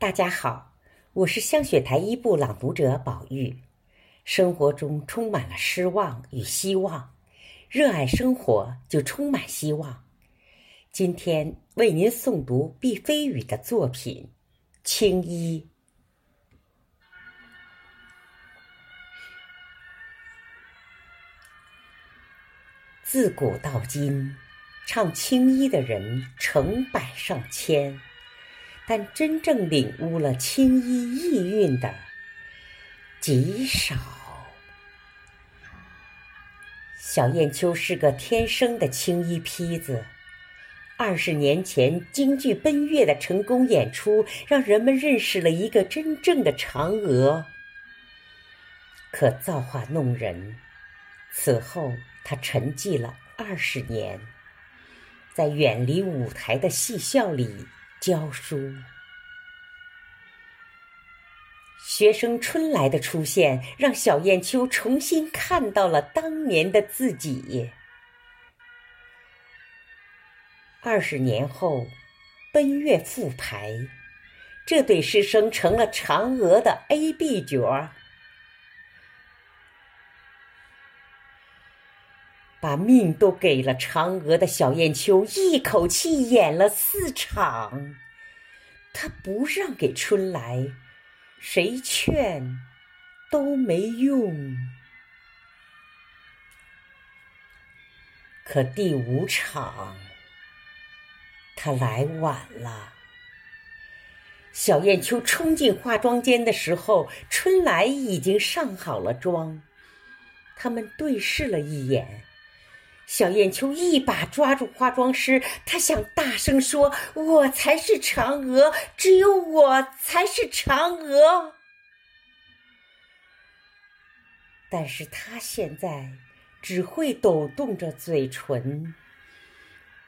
大家好，我是香雪台一部朗读者宝玉。生活中充满了失望与希望，热爱生活就充满希望。今天为您诵读毕飞宇的作品《青衣》。自古到今，唱青衣的人成百上千。但真正领悟了青衣意蕴的极少。小燕秋是个天生的青衣坯子。二十年前京剧《奔月》的成功演出，让人们认识了一个真正的嫦娥。可造化弄人，此后她沉寂了二十年，在远离舞台的戏校里。教书，学生春来的出现，让小燕秋重新看到了当年的自己。二十年后，奔月复排，这对师生成了嫦娥的 A、B 角。把命都给了嫦娥的小燕秋，一口气演了四场。他不让给春来，谁劝都没用。可第五场，他来晚了。小燕秋冲进化妆间的时候，春来已经上好了妆。他们对视了一眼。小燕秋一把抓住化妆师，她想大声说：“我才是嫦娥，只有我才是嫦娥。”但是她现在只会抖动着嘴唇，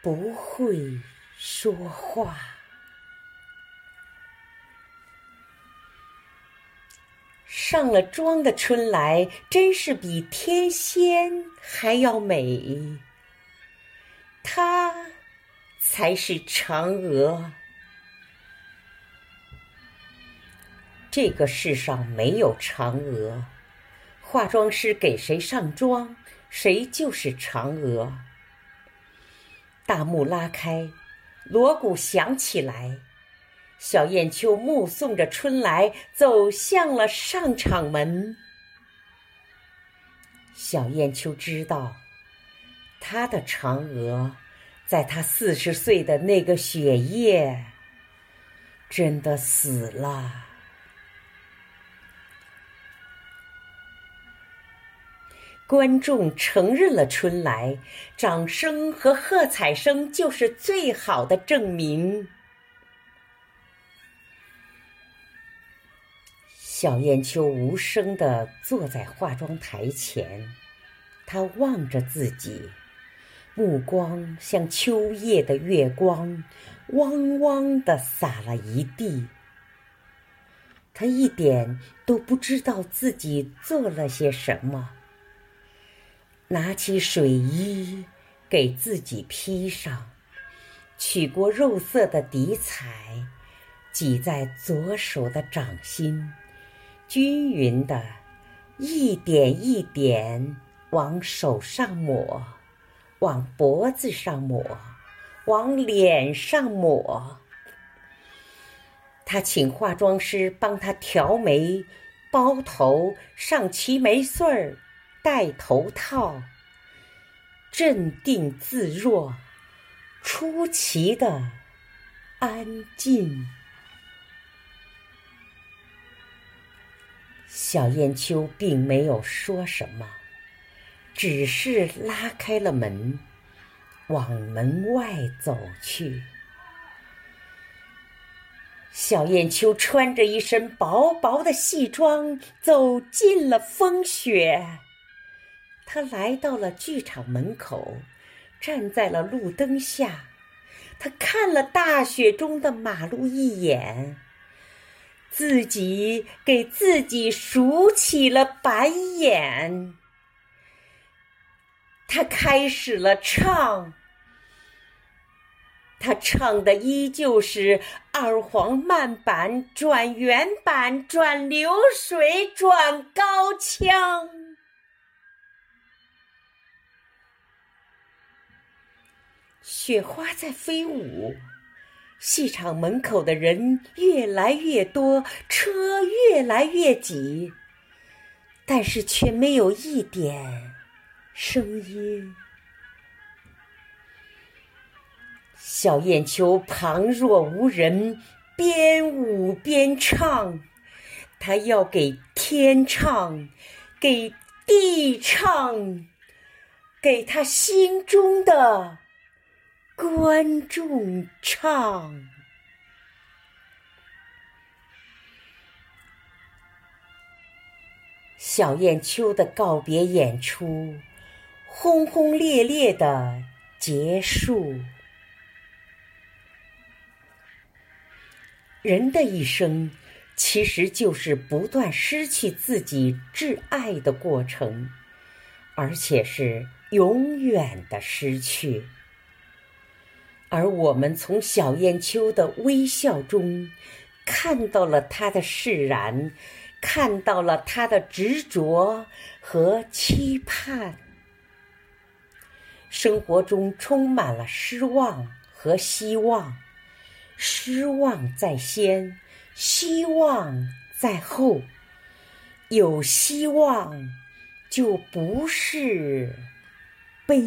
不会说话。上了妆的春来，真是比天仙还要美。她才是嫦娥。这个世上没有嫦娥，化妆师给谁上妆，谁就是嫦娥。大幕拉开，锣鼓响起来。小燕秋目送着春来走向了上场门。小燕秋知道，她的嫦娥，在她四十岁的那个雪夜，真的死了。观众承认了春来，掌声和喝彩声就是最好的证明。小燕秋无声地坐在化妆台前，她望着自己，目光像秋夜的月光，汪汪地洒了一地。她一点都不知道自己做了些什么。拿起水衣给自己披上，取过肉色的底彩，挤在左手的掌心。均匀的，一点一点往手上抹，往脖子上抹，往脸上抹。他请化妆师帮他调眉、包头、上齐眉穗儿、戴头套，镇定自若，出奇的安静。小燕秋并没有说什么，只是拉开了门，往门外走去。小燕秋穿着一身薄薄的戏装，走进了风雪。她来到了剧场门口，站在了路灯下，她看了大雪中的马路一眼。自己给自己数起了白眼，他开始了唱，他唱的依旧是二黄慢板转原板转流水转高腔。雪花在飞舞，戏场门口的人越来越多，车越来越挤，但是却没有一点声音。小燕秋旁若无人，边舞边唱，他要给天唱，给地唱，给他心中的。观众唱，小燕秋的告别演出，轰轰烈烈的结束。人的一生，其实就是不断失去自己挚爱的过程，而且是永远的失去。而我们从小雁秋的微笑中，看到了他的释然，看到了他的执着和期盼。生活中充满了失望和希望，失望在先，希望在后。有希望，就不是悲。